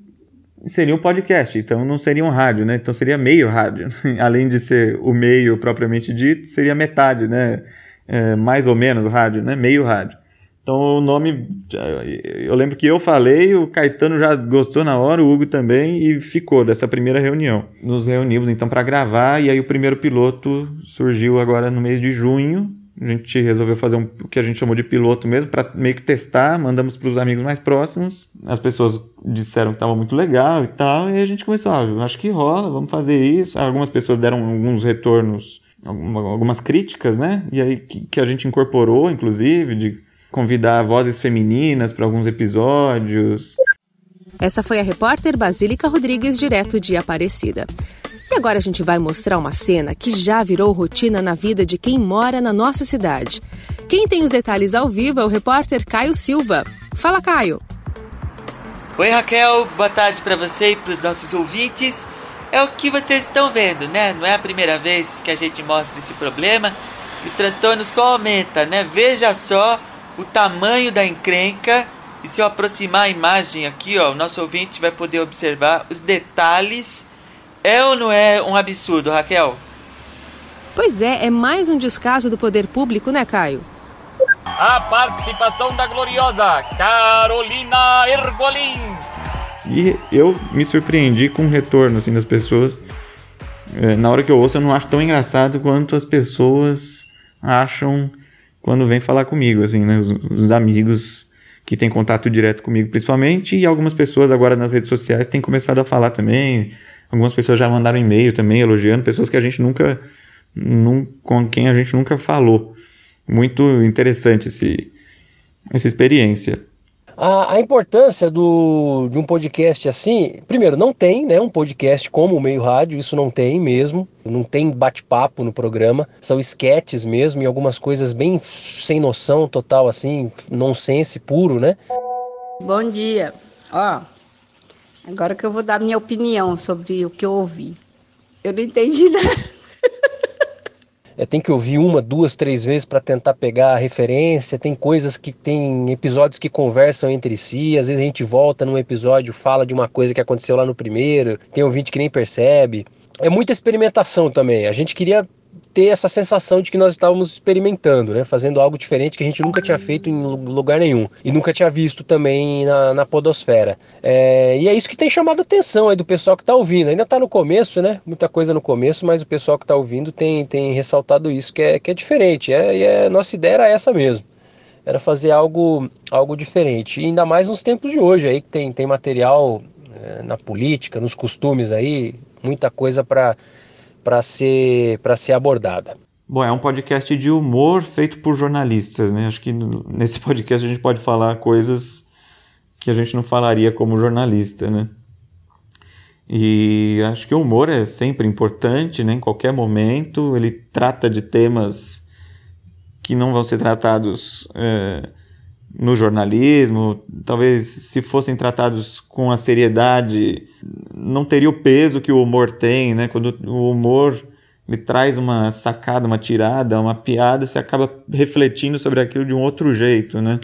seria um podcast, então não seria um rádio, né? Então seria meio rádio. *laughs* Além de ser o meio propriamente dito, seria metade, né? É, mais ou menos o rádio, né? Meio rádio. Então o nome, eu lembro que eu falei, o Caetano já gostou na hora, o Hugo também, e ficou dessa primeira reunião. Nos reunimos então para gravar, e aí o primeiro piloto surgiu agora no mês de junho. A gente resolveu fazer um, o que a gente chamou de piloto mesmo, para meio que testar, mandamos para os amigos mais próximos. As pessoas disseram que estava muito legal e tal, e a gente começou, ah, acho que rola, vamos fazer isso. Algumas pessoas deram alguns retornos, algumas críticas, né? E aí que, que a gente incorporou, inclusive, de convidar vozes femininas para alguns episódios. Essa foi a repórter Basílica Rodrigues, direto de Aparecida. E agora a gente vai mostrar uma cena que já virou rotina na vida de quem mora na nossa cidade. Quem tem os detalhes ao vivo é o repórter Caio Silva. Fala, Caio. Oi, Raquel. Boa tarde para você e para os nossos ouvintes. É o que vocês estão vendo, né? Não é a primeira vez que a gente mostra esse problema. E o transtorno só aumenta, né? Veja só o tamanho da encrenca. E se eu aproximar a imagem aqui, ó, o nosso ouvinte vai poder observar os detalhes. É ou não é um absurdo, Raquel? Pois é, é mais um descaso do poder público, né, Caio? A participação da gloriosa Carolina Ergolim. E eu me surpreendi com o retorno assim, das pessoas. É, na hora que eu ouço, eu não acho tão engraçado quanto as pessoas acham quando vem falar comigo, assim, né? Os, os, amigos que têm contato direto comigo, principalmente, e algumas pessoas agora nas redes sociais têm começado a falar também. Algumas pessoas já mandaram e-mail também elogiando pessoas que a gente nunca, num, com quem a gente nunca falou. Muito interessante esse, essa experiência. A, a, importância do, de um podcast assim, primeiro, não tem né, um podcast como o Meio Rádio, isso não tem mesmo, não tem bate-papo no programa, são esquetes mesmo e algumas coisas bem sem noção total, assim, nonsense puro, né? Bom dia. Ó, agora que eu vou dar minha opinião sobre o que eu ouvi. Eu não entendi nada. É, tem que ouvir uma, duas, três vezes para tentar pegar a referência. Tem coisas que tem episódios que conversam entre si. Às vezes a gente volta num episódio, fala de uma coisa que aconteceu lá no primeiro. Tem ouvinte que nem percebe. É muita experimentação também. A gente queria ter essa sensação de que nós estávamos experimentando, né? Fazendo algo diferente que a gente nunca tinha feito em lugar nenhum e nunca tinha visto também na, na podosfera. É, e é isso que tem chamado a atenção aí do pessoal que está ouvindo. Ainda está no começo, né? Muita coisa no começo, mas o pessoal que está ouvindo tem, tem ressaltado isso, que é, que é diferente. É, e é, nossa ideia era essa mesmo. Era fazer algo, algo diferente. E ainda mais nos tempos de hoje aí, que tem, tem material é, na política, nos costumes aí, muita coisa para para ser, ser abordada. Bom, é um podcast de humor feito por jornalistas, né? Acho que nesse podcast a gente pode falar coisas que a gente não falaria como jornalista, né? E acho que o humor é sempre importante, né? Em qualquer momento, ele trata de temas que não vão ser tratados é, no jornalismo, talvez se fossem tratados com a seriedade, não teria o peso que o humor tem, né? Quando o humor ele traz uma sacada, uma tirada, uma piada, você acaba refletindo sobre aquilo de um outro jeito, né?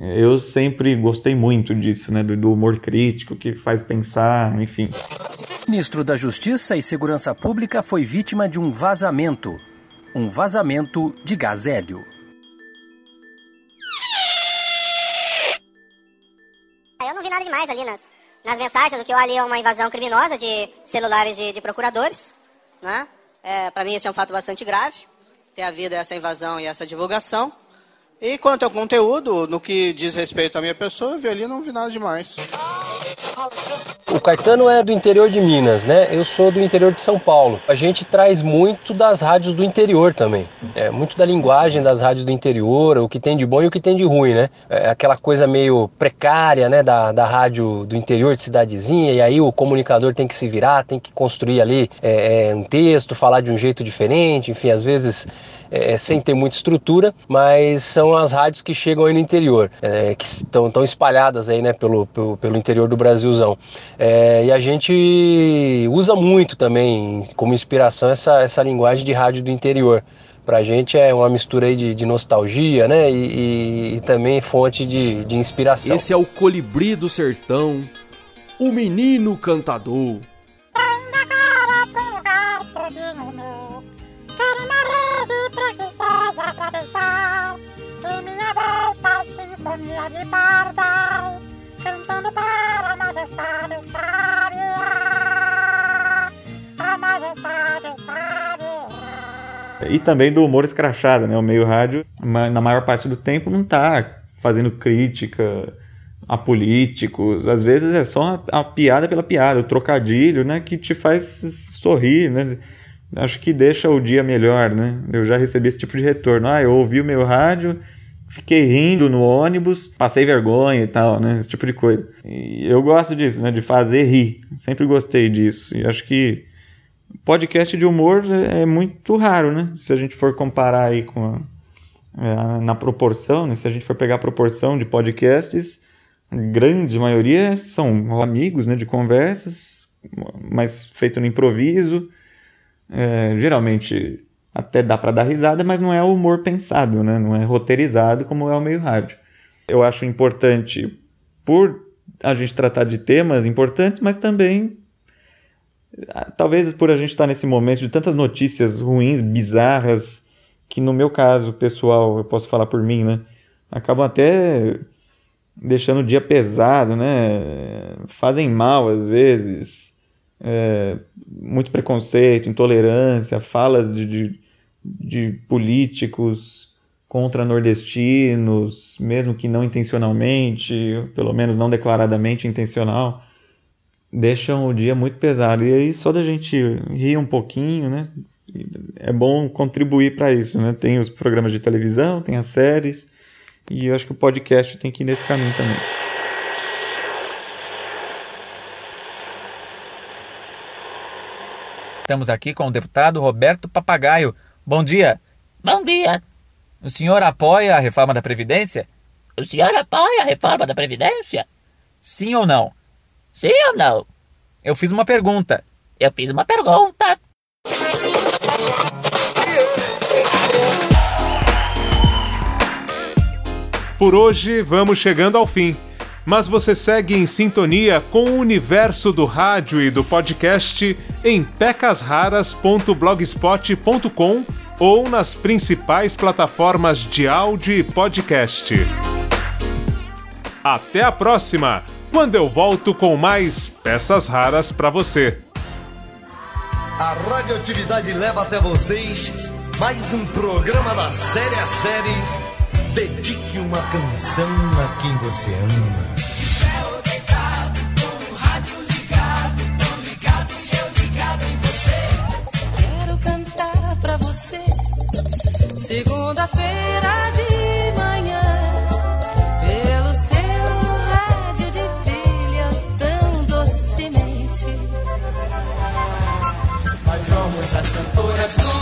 Eu sempre gostei muito disso, né? Do, do humor crítico que faz pensar, enfim. Ministro da Justiça e Segurança Pública foi vítima de um vazamento. Um vazamento de gás hélio. Demais ali nas, nas mensagens, o que eu ali é uma invasão criminosa de celulares de, de procuradores. Né? É, Para mim, isso é um fato bastante grave, ter havido essa invasão e essa divulgação. E quanto ao conteúdo, no que diz respeito à minha pessoa, eu vi ali não vi nada demais. O Caetano é do interior de Minas, né? Eu sou do interior de São Paulo. A gente traz muito das rádios do interior também. É muito da linguagem das rádios do interior, o que tem de bom e o que tem de ruim, né? É aquela coisa meio precária, né, da, da rádio do interior de cidadezinha, e aí o comunicador tem que se virar, tem que construir ali é, é um texto, falar de um jeito diferente, enfim, às vezes é, sem ter muita estrutura, mas são as rádios que chegam aí no interior, é, que estão tão espalhadas aí, né, pelo, pelo, pelo interior do Brasilzão. É, e a gente usa muito também como inspiração essa, essa linguagem de rádio do interior. Pra gente é uma mistura aí de, de nostalgia, né? E, e, e, também fonte de, de inspiração. Esse é o colibri do sertão, o menino cantador. De Cantando para a majestade sábia A majestade sábia E também do humor escrachado, né? O meio rádio, na maior parte do tempo, não tá fazendo crítica a políticos. Às vezes é só a, a piada pela piada, o trocadilho, né? Que te faz sorrir, né? acho que deixa o dia melhor, né? Eu já recebi esse tipo de retorno. Ah, eu ouvi o meu rádio, fiquei rindo no ônibus, passei vergonha e tal, né? Esse tipo de coisa. E eu gosto disso, né? De fazer rir. Sempre gostei disso. E acho que podcast de humor é muito raro, né? Se a gente for comparar aí com a, é, na proporção, né? Se a gente for pegar a proporção de podcasts, a grande maioria são amigos, né? De conversas, mas feito no improviso é, geralmente até dá para dar risada, mas não é humor pensado, né? não é roteirizado como é o meio rádio. Eu acho importante por a gente tratar de temas importantes, mas também talvez por a gente estar nesse momento de tantas notícias ruins, bizarras, que no meu caso pessoal, eu posso falar por mim, né? Acabam até deixando o dia pesado, né? Fazem mal às vezes é, muito preconceito, intolerância, falas de, de, de políticos contra nordestinos, mesmo que não intencionalmente, pelo menos não declaradamente intencional, deixam o dia muito pesado. E aí só da gente rir um pouquinho, né? É bom contribuir para isso, né? Tem os programas de televisão, tem as séries, e eu acho que o podcast tem que ir nesse caminho também. Estamos aqui com o deputado Roberto Papagaio. Bom dia. Bom dia. O senhor apoia a reforma da Previdência? O senhor apoia a reforma da Previdência? Sim ou não? Sim ou não? Eu fiz uma pergunta. Eu fiz uma pergunta. Por hoje vamos chegando ao fim, mas você segue em sintonia com o universo do rádio e do podcast em pecasraras.blogspot.com ou nas principais plataformas de áudio e podcast. Até a próxima, quando eu volto com mais peças raras para você. A radioatividade leva até vocês mais um programa da série a série. Dedique uma canção a quem você ama. Segunda-feira de manhã. Pelo seu rádio de pilha tão docemente. Nós somos as cantoras do